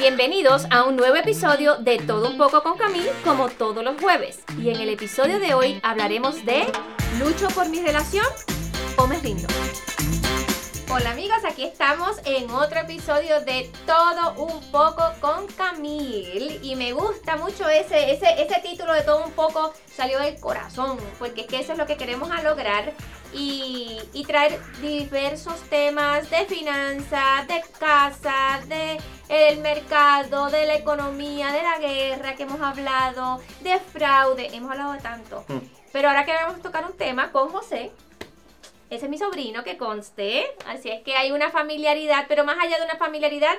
Bienvenidos a un nuevo episodio de Todo un poco con Camille, como todos los jueves. Y en el episodio de hoy hablaremos de ¿Lucho por mi relación o me rindo? Hola amigos, aquí estamos en otro episodio de Todo un poco con Camille y me gusta mucho ese, ese, ese título de Todo un poco salió del corazón porque es que eso es lo que queremos lograr y, y traer diversos temas de finanzas, de casa, de el mercado, de la economía, de la guerra que hemos hablado, de fraude, hemos hablado de tanto. Mm. Pero ahora queremos tocar un tema con José, ese es mi sobrino que conste, así es que hay una familiaridad, pero más allá de una familiaridad,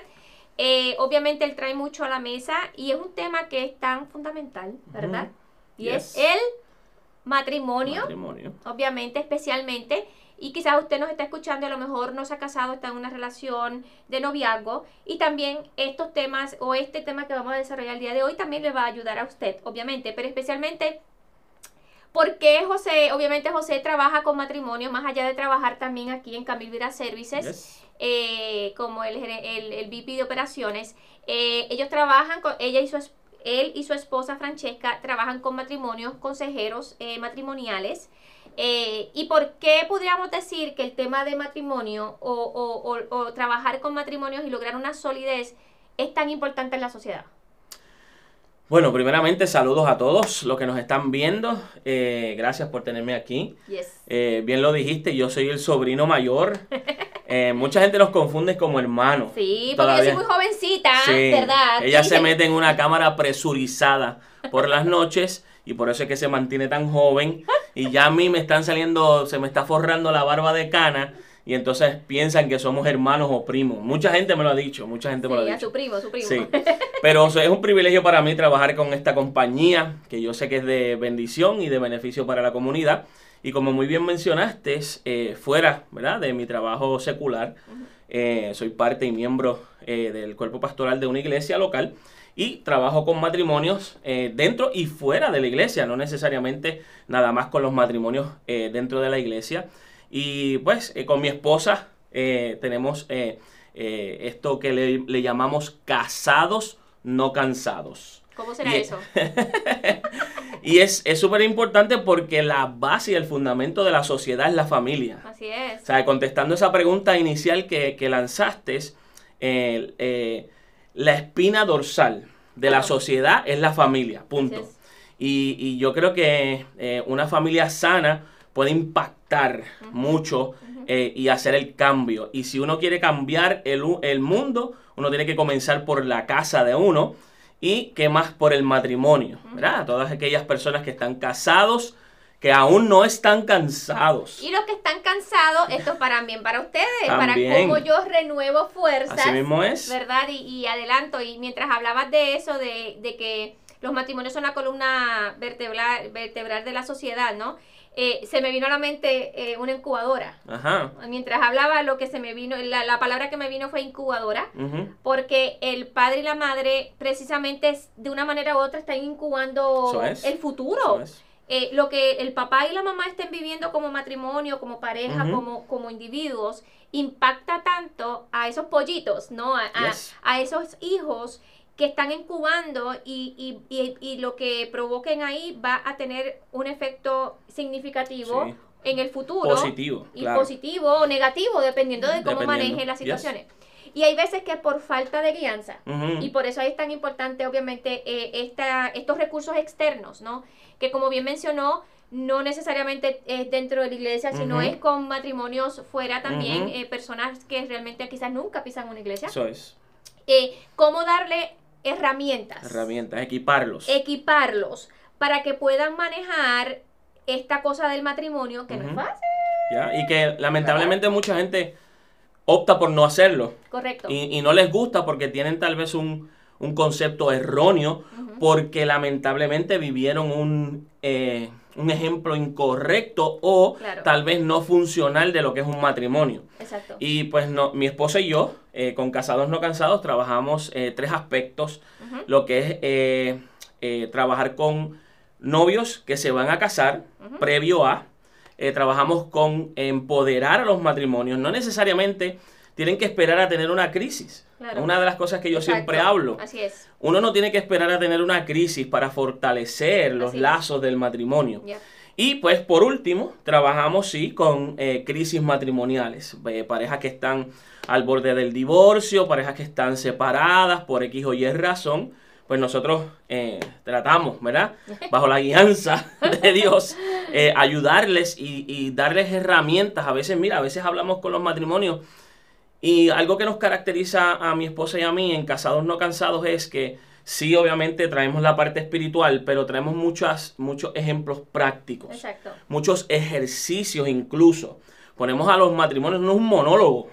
eh, obviamente él trae mucho a la mesa y es un tema que es tan fundamental, ¿verdad? Y es el matrimonio, Matrimonio. obviamente, especialmente. Y quizás usted nos está escuchando, a lo mejor no se ha casado, está en una relación de noviazgo. Y también estos temas o este tema que vamos a desarrollar el día de hoy también le va a ayudar a usted, obviamente. Pero especialmente porque José, obviamente José trabaja con matrimonio, más allá de trabajar también aquí en Camille Vida Services, Yes. eh, como el, el, el VP de operaciones. Eh, ellos trabajan con, ella y su él y su esposa Francesca trabajan con matrimonios, consejeros eh, matrimoniales. Eh, ¿Y por qué podríamos decir que el tema de matrimonio o, o- o- o trabajar con matrimonios y lograr una solidez es tan importante en la sociedad? Bueno, primeramente saludos a todos los que nos están viendo. Eh, gracias por tenerme aquí. Yes. Eh, bien lo dijiste, yo soy el sobrino mayor. Eh, mucha gente nos confunde como hermano. Sí, porque yo soy muy jovencita, Sí, ¿verdad? Ella se mete en una cámara presurizada por las noches y por eso es que se mantiene tan joven. Y ya a mí me están saliendo, se me está forrando la barba de cana y entonces piensan que somos hermanos o primos. Mucha gente me lo ha dicho, mucha gente me lo ha a dicho. su primo, su primo. Sí, pero o sea, es un privilegio para mí trabajar con esta compañía, que yo sé que es de bendición y de beneficio para la comunidad. Y como muy bien mencionaste, eh, fuera ¿verdad? de mi trabajo secular, eh, soy parte y miembro eh, del cuerpo pastoral de una iglesia local y trabajo con matrimonios eh, dentro y fuera de la iglesia, no necesariamente nada más con los matrimonios eh, dentro de la iglesia. Y pues eh, con mi esposa eh, tenemos eh, esto que le, le llamamos casados no cansados. ¿Cómo será Y- eso? Y es es súper importante porque la base y el fundamento de la sociedad es la familia. Así es. O sea, contestando esa pregunta inicial que, que lanzaste, la espina dorsal de la sociedad es la familia, punto. Es. Y, y yo creo que una familia sana puede impactar mucho eh, y hacer el cambio. Y si uno quiere cambiar el, el mundo, uno tiene que comenzar por la casa de uno y qué más por el matrimonio, ¿verdad? Todas aquellas personas que están casados, que aún no están cansados. Y los que están cansados, esto para bien para ustedes, También. para cómo yo renuevo fuerzas. Así mismo es. ¿Verdad? Y, y adelanto. Y mientras hablabas de eso, de, de que los matrimonios son la columna vertebral, vertebral de la sociedad, ¿no? Eh, se me vino a la mente eh, una incubadora. Ajá. Mientras hablaba, lo que se me vino, la, la palabra que me vino fue incubadora. Porque el padre y la madre, precisamente, de una manera u otra, están incubando es. el futuro. Es. Eh, lo que el papá y la mamá estén viviendo como matrimonio, como pareja, como, como individuos, impacta tanto a esos pollitos, ¿no? A, a esos hijos que están incubando y, y- y- y lo que provoquen ahí va a tener un efecto significativo Sí. en el futuro. Positivo, Y claro. positivo o negativo, dependiendo de cómo Dependiendo, maneje las yes. situaciones. Y hay veces que por falta de guianza, Ujú. y por eso ahí es tan importante, obviamente, eh, esta, estos recursos externos, ¿no? Que como bien mencionó, no necesariamente es dentro de la iglesia, sino Ujú. es con matrimonios fuera también, Ujú. eh, personas que realmente quizás nunca pisan una iglesia. Eso es. Eh, ¿Cómo darle herramientas? Herramientas, equiparlos. Equiparlos para que puedan manejar esta cosa del matrimonio, que no es fácil. ¿ya? Y que lamentablemente mucha gente opta por no hacerlo. Correcto. Y, y no les gusta porque tienen tal vez un, un concepto erróneo, porque lamentablemente vivieron un, eh, un ejemplo incorrecto o Claro. tal vez no funcional de lo que es un matrimonio. Exacto. Y pues no, mi esposa y yo, eh, con Casados No Cansados, trabajamos eh, tres aspectos. Lo que es trabajar con novios que se van a casar previo a. Trabajamos con empoderar a los matrimonios. No necesariamente tienen que esperar a tener una crisis. Claro. Una de las cosas que yo Exacto. siempre hablo. Así es. Uno no tiene que esperar a tener una crisis para fortalecer los Así es. lazos del matrimonio. Y pues por último, trabajamos sí con eh, crisis matrimoniales, eh, parejas que están al borde del divorcio, parejas que están separadas por X o Y razón, pues nosotros eh, tratamos, ¿verdad? Bajo la guianza de Dios, eh, ayudarles y, y darles herramientas. A veces, mira, a veces hablamos con los matrimonios y algo que nos caracteriza a mi esposa y a mí en Casados No Cansados es que sí, obviamente traemos la parte espiritual, pero traemos muchas, muchos ejemplos prácticos, Exacto. muchos ejercicios incluso. Ponemos a los matrimonios, no es un monólogo.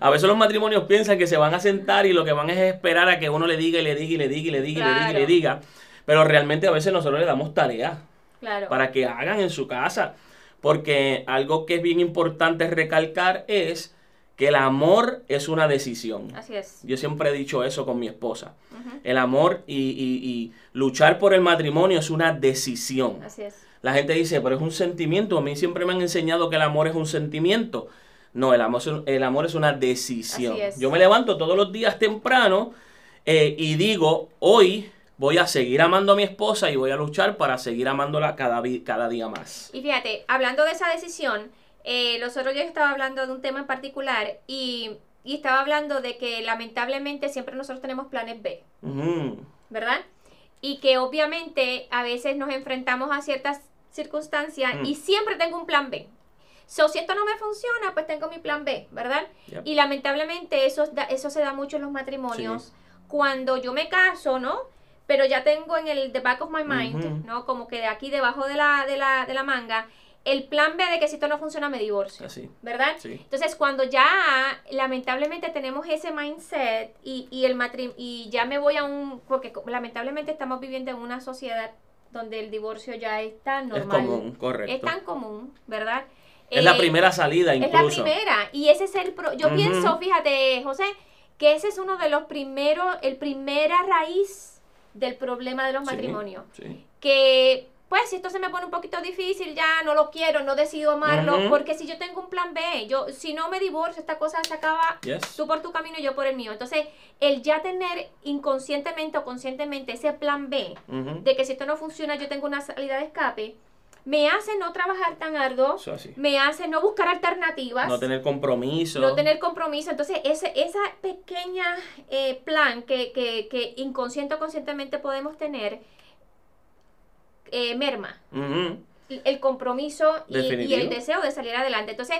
A veces los matrimonios piensan que se van a sentar y lo que van es esperar a que uno le diga y le diga y le diga y le diga y le diga y le diga. Pero realmente a veces nosotros le damos tareas Claro. para que hagan en su casa. Porque algo que es bien importante recalcar es que el amor es una decisión. Así es. Yo siempre he dicho eso con mi esposa. El amor y, y- y luchar por el matrimonio es una decisión. Así es. La gente dice, pero es un sentimiento. A mí siempre me han enseñado que el amor es un sentimiento. No, el amor, es un- el amor es una decisión. Así es. Yo me levanto todos los días temprano eh, y digo, hoy voy a seguir amando a mi esposa y voy a luchar para seguir amándola cada, cada día más. Y fíjate, hablando de esa decisión, eh, los otros días estaba hablando de un tema en particular y, y estaba hablando de que lamentablemente siempre nosotros tenemos planes B. ¿verdad? Y que obviamente a veces nos enfrentamos a ciertas circunstancias Mm. y siempre tengo un plan B. So, si esto no me funciona, pues tengo mi plan B, ¿verdad? Yep. Y lamentablemente eso, eso se da mucho en los matrimonios. Cuando yo me caso, ¿no? Pero ya tengo en el the back of my mind. ¿no? Como que de aquí debajo de la, de la, de la manga, el plan B de que si esto no funciona me divorcio, Así. ¿verdad? Sí. Entonces, cuando ya lamentablemente tenemos ese mindset y, y el matri y ya me voy a un, porque lamentablemente estamos viviendo en una sociedad donde el divorcio ya es tan Es normal. común, correcto. Es tan común, ¿verdad? Es la Eh, primera salida es la incluso. primera. Y ese es el... Pro yo pienso, fíjate, José, que ese es uno de los primeros, el primera raíz del problema de los Sí, matrimonios. sí. Que, pues, si esto se me pone un poquito difícil, ya no lo quiero, no decido amarlo, porque si yo tengo un plan B, yo, si no me divorcio, esta cosa se acaba Yes. tú por tu camino y yo por el mío. Entonces, el ya tener inconscientemente o conscientemente ese plan B, de que si esto no funciona, yo tengo una salida de escape, me hace no trabajar tan arduo, me hace no buscar alternativas, No tener compromiso. no tener compromiso. Entonces, ese esa pequeña eh, plan que, que, que inconsciente o conscientemente podemos tener, eh, merma el compromiso y, el deseo de salir adelante. Entonces,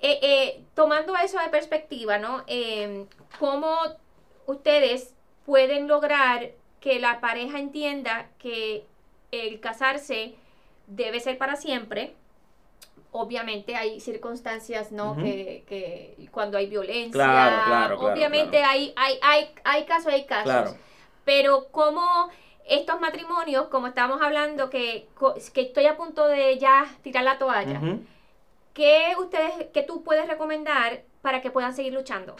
eh, eh, tomando eso de perspectiva, ¿no? Eh, ¿Cómo ustedes pueden lograr que la pareja entienda que el casarse debe ser para siempre? Obviamente hay circunstancias, ¿no? Que, que cuando hay violencia, Claro, claro, claro, obviamente. Hay, hay, hay, hay casos, hay casos. Pero como estos matrimonios, como estábamos hablando, que, que estoy a punto de ya tirar la toalla. ¿qué ustedes, qué tú puedes recomendar para que puedan seguir luchando?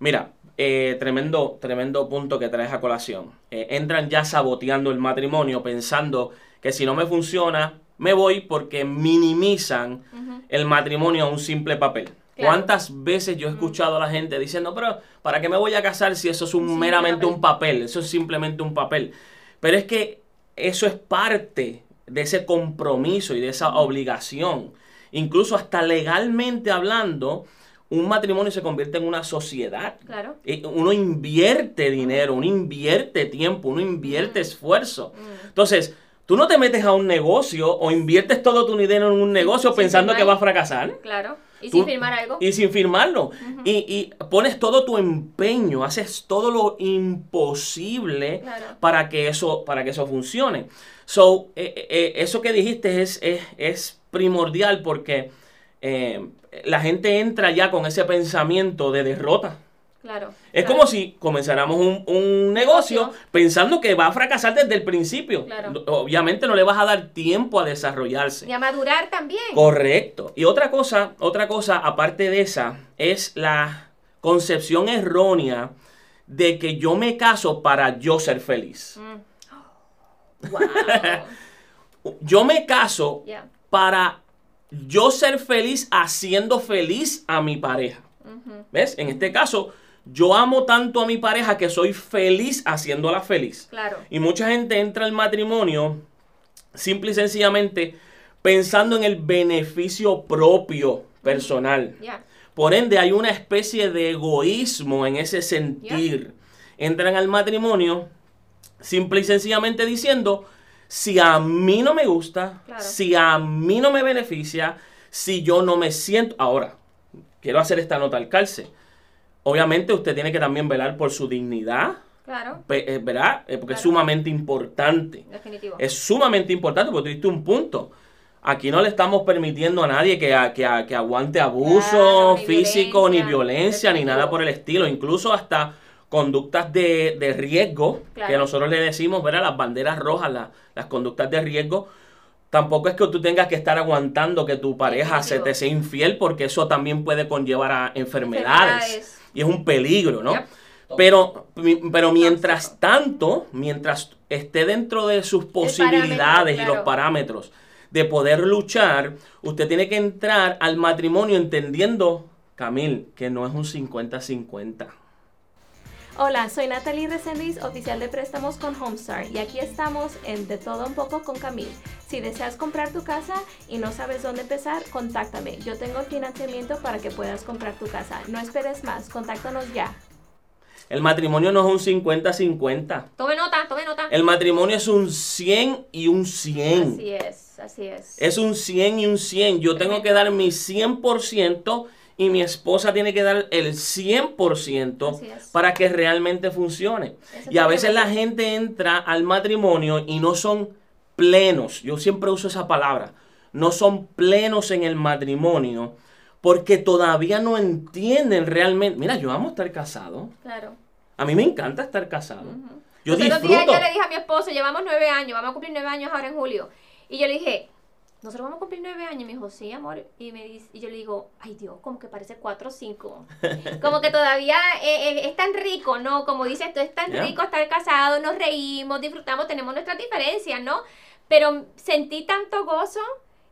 Mira, eh, tremendo, tremendo punto que traes a colación. Eh, entran ya saboteando el matrimonio pensando que si no me funciona, me voy porque minimizan el matrimonio a un simple papel. Claro. ¿Cuántas veces yo he escuchado a la gente diciendo, pero ¿para qué me voy a casar si eso es un meramente papel. un papel? Eso es simplemente un papel. Pero es que eso es parte de ese compromiso y de esa obligación. Incluso hasta legalmente hablando, un matrimonio se convierte en una sociedad. Claro. Eh, Uno invierte dinero, uno invierte tiempo, uno invierte esfuerzo. Mm. Entonces, tú no te metes a un negocio o inviertes todo tu dinero en un negocio pensando que va a fracasar. Claro. Y Tú- sin firmar algo. Y sin firmarlo. y, y pones todo tu empeño, haces todo lo imposible Claro. para, que eso, para que eso funcione. So, eh, eh, eso que dijiste es, es, es primordial porque eh, la gente entra ya con ese pensamiento de derrota. Claro. Es claro. como si comenzáramos un, un negocio Negocio. pensando que va a fracasar desde el principio. Claro. Obviamente no le vas a dar tiempo a desarrollarse. Y a madurar también. Correcto. Y otra cosa, otra cosa aparte de esa, es la concepción errónea de que yo me caso para yo ser feliz. Mm. Wow. Yo me caso para yo ser feliz haciendo feliz a mi pareja. ¿Ves? En este caso, yo amo tanto a mi pareja que soy feliz haciéndola feliz. Claro. Y mucha gente entra al matrimonio simple y sencillamente pensando en el beneficio propio personal. Ya. Por ende, hay una especie de egoísmo en ese sentir. Entran al matrimonio simple y sencillamente diciendo, si a mí no me gusta, Claro. si a mí no me beneficia, si yo no me siento... Ahora, quiero hacer esta nota al calce. Obviamente usted tiene que también velar por su dignidad, Claro. eh, ¿verdad? Eh, Porque es sumamente importante. Definitivo. Es sumamente importante porque tú diste un punto. Aquí no le estamos permitiendo a nadie que, a- que, a- que aguante abuso Claro, ni físico, ni violencia, ni nada por el estilo. Incluso hasta conductas de, de riesgo, Claro. que nosotros le decimos, ¿verdad? Las banderas rojas, la- las conductas de riesgo. Tampoco es que tú tengas que estar aguantando que tu pareja se te sea infiel, porque eso también puede conllevar a enfermedades. Enfermedades. Y es un peligro, ¿no? Yep. Pero, pero mientras tanto, mientras esté dentro de sus posibilidades y los parámetros de poder luchar, usted tiene que entrar al matrimonio entendiendo, Camil, que no es un 50-50. Hola, soy Natalie Resendiz, oficial de préstamos con Homestar, y aquí estamos en De Todo Un Poco con Camil. Si deseas comprar tu casa y no sabes dónde empezar, contáctame. Yo tengo el financiamiento para que puedas comprar tu casa. No esperes más, contáctanos ya. El matrimonio no es un 50-50. Tome nota, tome nota. El matrimonio es un 100 y un 100. Así es, así es. Es un 100 y un 100. Yo tengo que dar mi 100% y mi esposa tiene que dar el 100% Así es. para que realmente funcione. Eso Y a veces la gente entra al matrimonio y no son plenos. Yo siempre uso esa palabra. No son plenos en el matrimonio porque todavía no entienden realmente. Mira, yo amo estar casado. Claro. A mí me encanta estar casado. Yo Los otros días disfruto. yo le dije a mi esposo, llevamos nueve años, vamos a cumplir nueve años ahora en julio. Y yo le dije, nosotros vamos a cumplir nueve años. Y me dijo, sí, amor. Y, me dice, y yo le digo, ay Dios, como que parece cuatro o cinco. Como que todavía eh, eh, es tan rico, ¿no? Como dices tú, es tan rico estar casado, nos reímos, disfrutamos, tenemos nuestras diferencias, ¿no? Pero sentí tanto gozo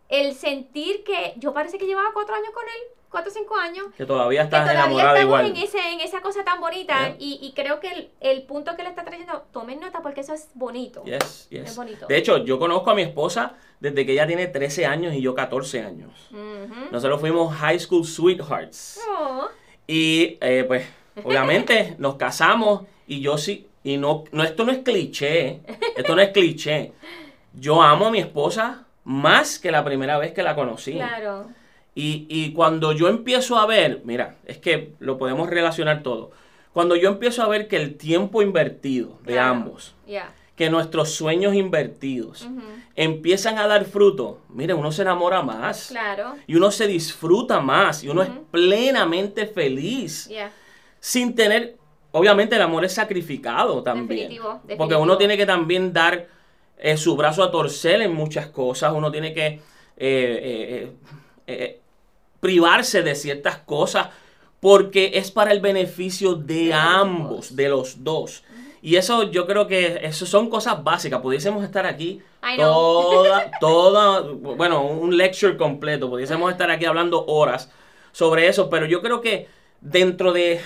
el sentir que yo parece que llevaba cuatro años con él, cuatro o cinco años Que todavía que estás todavía enamorada estamos igual. en, ese, en esa cosa tan bonita Yeah. y, y creo que el, el punto que le está trayendo, tomen nota porque eso es bonito. Yes, yes. Es bonito. De hecho, yo conozco a mi esposa desde que ella tiene 13 años y yo 14 años. Nosotros fuimos high school sweethearts. Oh, Y eh, pues, obviamente, nos casamos y yo sí. Y no, no, esto no es cliché. Esto no es cliché. Yo amo a mi esposa más que la primera vez que la conocí. claro. Y, y cuando yo empiezo a ver, mira, es que lo podemos relacionar todo. Cuando yo empiezo a ver que el tiempo invertido de Claro. ambos, que nuestros sueños invertidos empiezan a dar fruto, mire, uno se enamora más. Claro. Y uno se disfruta más. Y uno es plenamente feliz. Ya. Sin tener, obviamente el amor es sacrificado también. Definitivo, Porque uno tiene que también dar eh, su brazo a torcer en muchas cosas. Uno tiene que eh, eh, privarse de ciertas cosas porque es para el beneficio de ambos, de los dos. Y eso yo creo que eso son cosas básicas. Pudiésemos estar aquí toda, toda, bueno, un lecture completo. Pudiésemos estar aquí hablando horas sobre eso, pero yo creo que dentro de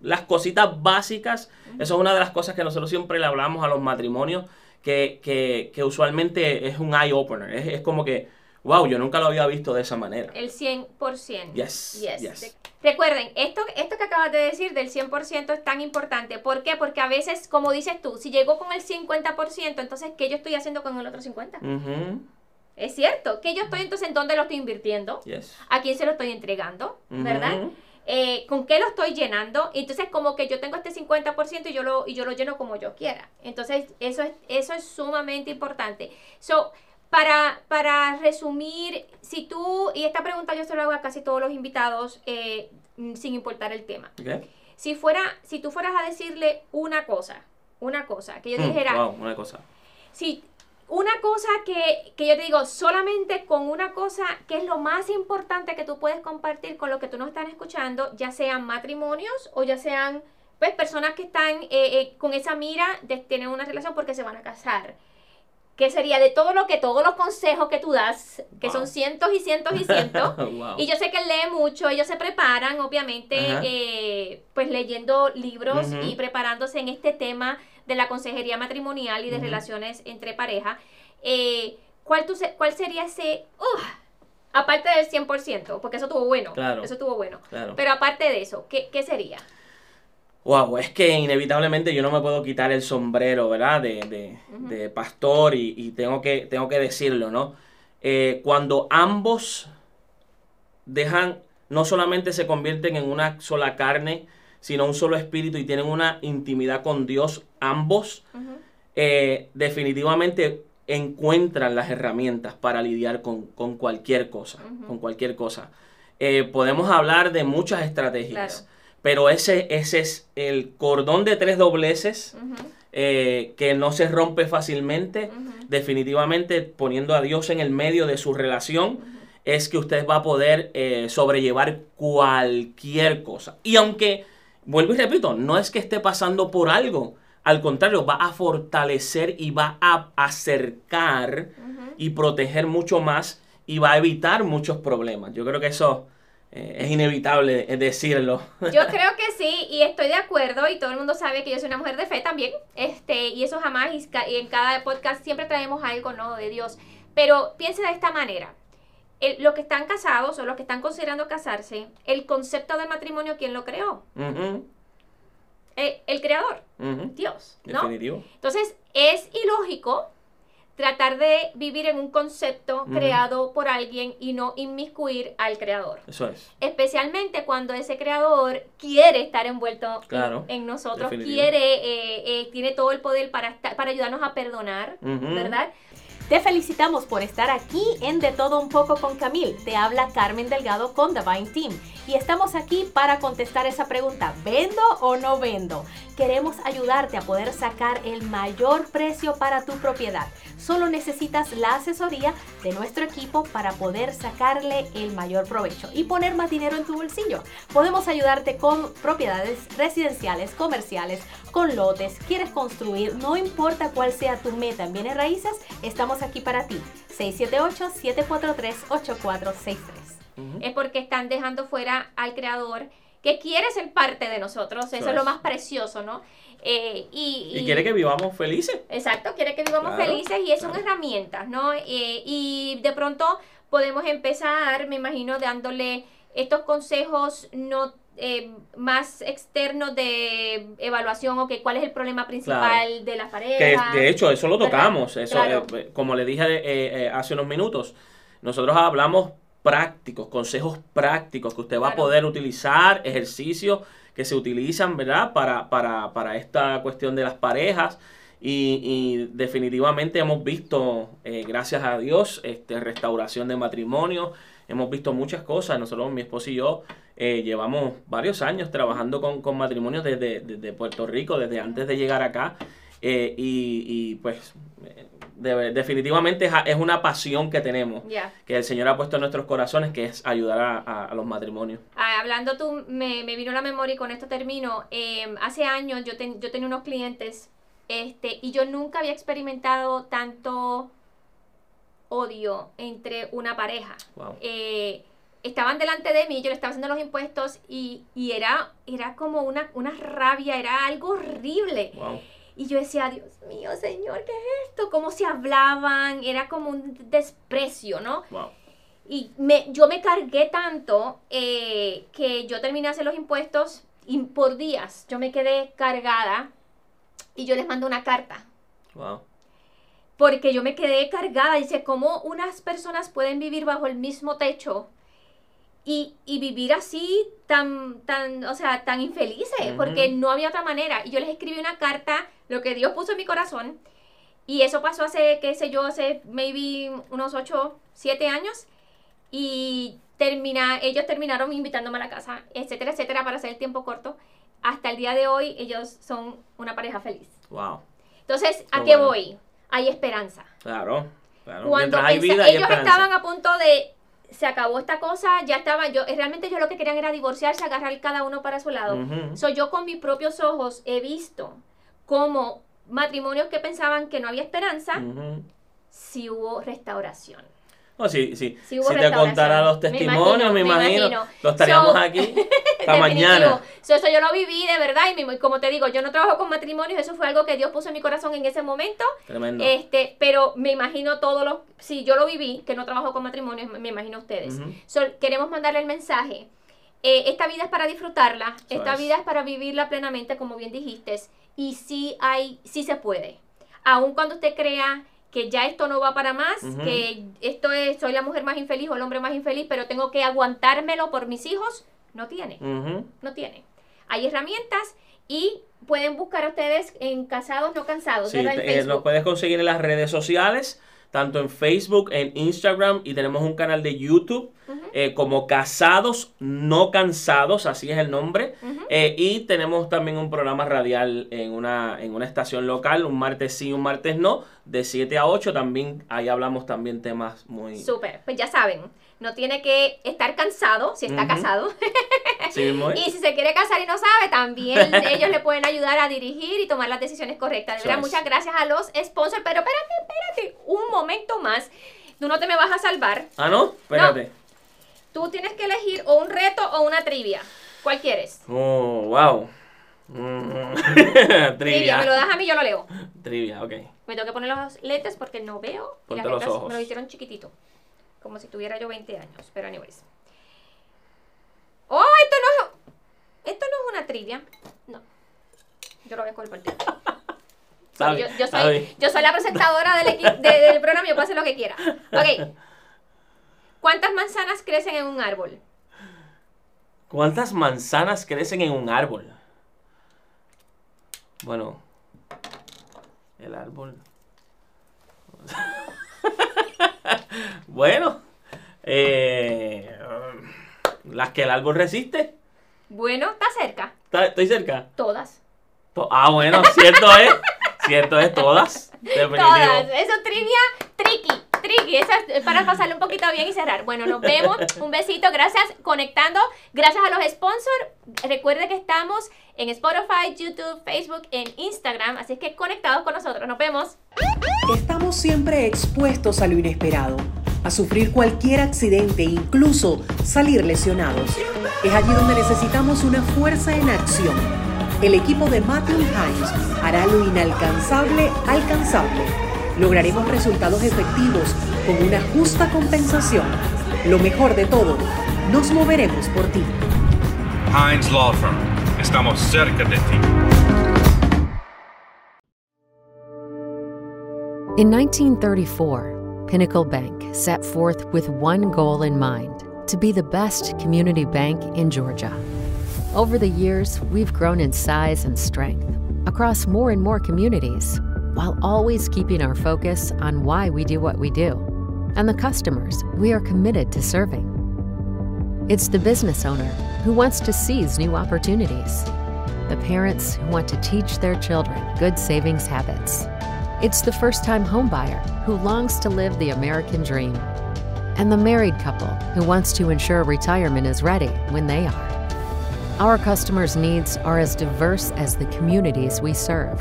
las cositas básicas, eso es una de las cosas que nosotros siempre le hablamos a los matrimonios, que, que, que usualmente es un eye opener. Es, es como que, wow, yo nunca lo había visto de esa manera. El 100%. Yes, Yes. yes. Recuerden, esto, esto que acabas de decir del 100% es tan importante. ¿Por qué? Porque a veces, como dices tú, si llegó con el 50%, entonces, ¿qué yo estoy haciendo con el otro 50%? Ujú, Es cierto. ¿Qué yo estoy entonces, en dónde lo estoy invirtiendo? yes. ¿A quién se lo estoy entregando? ¿Verdad? Eh, ¿Con qué lo estoy llenando? Entonces, como que yo tengo este 50% y yo lo, y yo lo lleno como yo quiera. Entonces, eso es, eso es sumamente importante. So, para, para resumir, si tú, y esta pregunta yo se lo hago a casi todos los invitados, eh, mm, sin importar el tema. Si fuera, si tú fueras a decirle una cosa, una cosa, que yo Mm, dijera, wow, una cosa. si una cosa que, que yo te digo, solamente con una cosa que es lo más importante que tú puedes compartir con los que tú nos están escuchando, ya sean matrimonios o ya sean pues personas que están eh, eh, con esa mira de tener una relación porque se van a casar. ¿Qué ¿Qué sería de todo lo que, todos los consejos que tú das, que son cientos y cientos y cientos? Y yo sé que él lee mucho, ellos se preparan, obviamente, eh, pues leyendo libros y preparándose en este tema de la consejería matrimonial y de relaciones entre pareja. Eh, ¿cuál, tú, ¿Cuál sería ese... aparte del 100%, porque eso estuvo bueno. Claro. Eso estuvo bueno. Pero aparte de eso, ¿qué, qué sería? Wow, es que inevitablemente yo no me puedo quitar el sombrero, ¿verdad? De, de, pastor y, tengo, que, tengo que decirlo, ¿no? Eh, cuando ambos dejan, no solamente se convierten en una sola carne, sino un solo espíritu y tienen una intimidad con Dios, ambos, eh, definitivamente encuentran las herramientas para lidiar con, cualquier cosa, con cualquier cosa. Eh, podemos hablar de muchas estrategias. Pero ese, ese es el cordón de tres dobleces eh, que no se rompe fácilmente. Definitivamente poniendo a Dios en el medio de su relación es que usted va a poder eh, sobrellevar cualquier cosa. Y aunque, vuelvo y repito, no es que esté pasando por algo. Al contrario, va a fortalecer y va a acercar y proteger mucho más y va a evitar muchos problemas. Yo creo que eso eh, es inevitable decirlo. Yo creo que sí, y estoy de acuerdo, y todo el mundo sabe que yo soy una mujer de fe también, este, y eso jamás, y en cada podcast siempre traemos algo, ¿no?, de Dios. Pero piense de esta manera, el, los que están casados o los que están considerando casarse, el concepto del matrimonio, ¿quién lo creó? Eh, el creador, Dios, ¿no? Definitivo. Entonces, es ilógico tratar de vivir en un concepto creado por alguien y no inmiscuir al creador. Eso es. Especialmente cuando ese creador quiere estar envuelto en, nosotros, quiere, eh, eh, tiene todo el poder para, para ayudarnos a perdonar, ¿verdad? Te felicitamos por estar aquí en De Todo Un Poco con Camil. Te habla Carmen Delgado con Divine Team. Y estamos aquí para contestar esa pregunta, ¿vendo o no vendo? Queremos ayudarte a poder sacar el mayor precio para tu propiedad. Solo necesitas la asesoría de nuestro equipo para poder sacarle el mayor provecho y poner más dinero en tu bolsillo. Podemos ayudarte con propiedades residenciales, comerciales, con lotes, quieres construir, no importa cuál sea tu meta en bienes raíces, estamos aquí para ti. 678-743-8463. Es porque están dejando fuera al creador que quiere ser parte de nosotros. Eso, es lo más precioso, ¿no? Eh, y, quiere que vivamos felices. Exacto, quiere que vivamos felices y son herramientas, ¿no? Eh, y de pronto podemos empezar, me imagino, dándole estos consejos no eh, más externos de evaluación o que cuál es el problema principal de la pareja. Que de hecho, eso lo tocamos. Eso, como le dije hace unos minutos, nosotros hablamos prácticos, consejos prácticos que usted va a poder utilizar, ejercicios que se utilizan, ¿verdad? Para, para, para esta cuestión de las parejas. Y, definitivamente hemos visto, eh, gracias a Dios, este, restauración de matrimonio. Hemos visto muchas cosas. Nosotros, mi esposo y yo, eh, llevamos varios años trabajando con, con matrimonios desde, desde, Puerto Rico, desde antes de llegar acá. Eh, y, y, pues definitivamente es una pasión que tenemos, que el Señor ha puesto en nuestros corazones, que es ayudar a, los matrimonios. Ah, hablando tú, me, me, vino la memoria y con esto termino. Em, hace años yo, yo tenía unos clientes este, y yo nunca había experimentado tanto odio entre una pareja. Eh, estaban delante de mí, yo le estaba haciendo los impuestos y, y era, era como una, una rabia, era algo horrible. Y yo decía, Dios mío, Señor, ¿qué es esto? ¿Cómo se hablaban? Era como un desprecio, ¿no? Y me, yo me cargué tanto eh, que yo terminé de hacer los impuestos y por días yo me quedé cargada y yo les mando una carta. Wow. Porque yo me quedé cargada. Dice, ¿cómo unas personas pueden vivir bajo el mismo techo y, y, vivir así tan, tan, o sea, tan infelices, porque no había otra manera. Y yo les escribí una carta, lo que Dios puso en mi corazón, y eso pasó hace, qué sé yo, hace maybe unos 8, 7 años, y termina, ellos terminaron invitándome a la casa, etcétera, etcétera, para hacer el tiempo corto. Hasta el día de hoy ellos son una pareja feliz. Wow. Entonces, ¿a qué voy? Hay esperanza. Claro, claro. Cuando hay vida, ellos estaban a punto de se acabó esta cosa, ya estaba yo, realmente yo lo que querían era divorciarse, agarrar cada uno para su lado. Soy yo con mis propios ojos he visto cómo matrimonios que pensaban que no había esperanza, si hubo restauración. Sí. Sí hubo si te contara los testimonios, me imagino, me imagino, lo estaríamos So, aquí hasta mañana. So, eso yo lo viví de verdad y como te digo, yo no trabajo con matrimonios, eso fue algo que Dios puso en mi corazón en ese momento. Tremendo. Este, pero me imagino todos los, si yo lo viví, que no trabajo con matrimonios, me imagino ustedes. So, queremos mandarle el mensaje. Eh, esta vida es para disfrutarla, Eso esta es. vida es para vivirla plenamente, como bien dijiste, y sí hay, sí se puede. Aun cuando usted crea que ya esto no va para más, que esto es, soy la mujer más infeliz o el hombre más infeliz, pero tengo que aguantármelo por mis hijos, no tiene. No tiene. Hay herramientas y pueden buscar a ustedes en Casados No Cansados, Sí, eh, Facebook. puedes conseguir en las redes sociales, tanto en Facebook, en Instagram y tenemos un canal de YouTube eh, como Casados No Cansados, así es el nombre. Eh, y tenemos también un programa radial en una, en una estación local, un martes sí, un martes no, de 7 a 8. También ahí hablamos también temas muy... Súper, pues ya saben, no tiene que estar cansado si está casado. Sí es. y si se quiere casar y no sabe, también ellos le pueden ayudar a dirigir y tomar las decisiones correctas. De verdad, muchas gracias a los sponsors. Pero espérate, espérate, un momento más. Tú no te me vas a salvar. Ah, ¿no? Espérate. Tú tienes que elegir o un reto o una trivia. ¿Cuál quieres? Oh, wow. Mm. Trivia, Trivia. me lo das a mí, yo lo leo. Trivia, ok. Me tengo que poner los lentes porque no veo. Y Ponte las los ojos. me lo hicieron chiquitito. Como si tuviera yo 20 años. Pero anyways. Oh, esto no es. Esto no es una trivia. No. Yo lo voy a ti. Sabe, yo, yo soy, yo soy la presentadora del, de- del programa y yo puedo hacer lo que quiera. Ok. ¿Cuántas manzanas crecen en un árbol? ¿Cuántas manzanas crecen en un árbol? Bueno, el árbol. bueno, eh, las que el árbol resiste. Bueno, está cerca. ¿Está- ¿Estoy cerca? Todas. To- Ah, bueno, cierto es. Cierto es, todas. Definitivo. Todas. Eso es trivia tricky. Tricky. Es para pasarle un poquito bien y cerrar. Bueno, nos vemos. Un besito. Gracias conectando. Gracias a los sponsors. Recuerde que estamos en Spotify, YouTube, Facebook, en Instagram. Así que conectados con nosotros. Nos vemos. Estamos siempre expuestos a lo inesperado, a sufrir cualquier accidente, incluso salir lesionados. Es allí donde necesitamos una fuerza en acción. El equipo de Matthew Hines hará lo inalcanzable alcanzable. Lograremos resultados efectivos con una justa compensación. Lo mejor de todo, nos moveremos por ti. Heinz Law Firm. Estamos cerca de ti. In 1934, Pinnacle Bank set forth with one goal in mind to be the best community bank in Georgia. Over the years, we've grown in size and strength across more and more communities, while always keeping our focus on why we do what we do and the customers we are committed to serving. It's the business owner who wants to seize new opportunities, the parents who want to teach their children good savings habits. It's the first time homebuyer who longs to live the American dream, and the married couple who wants to ensure retirement is ready when they are. Our customers' needs are as diverse as the communities we serve.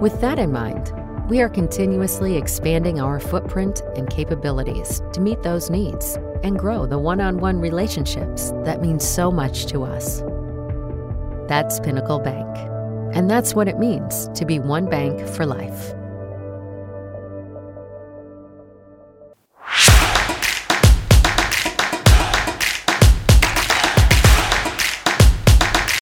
With that in mind, we are continuously expanding our footprint and capabilities to meet those needs and grow the one on one relationships that mean so much to us. That's Pinnacle Bank. And that's what it means to be one bank for life.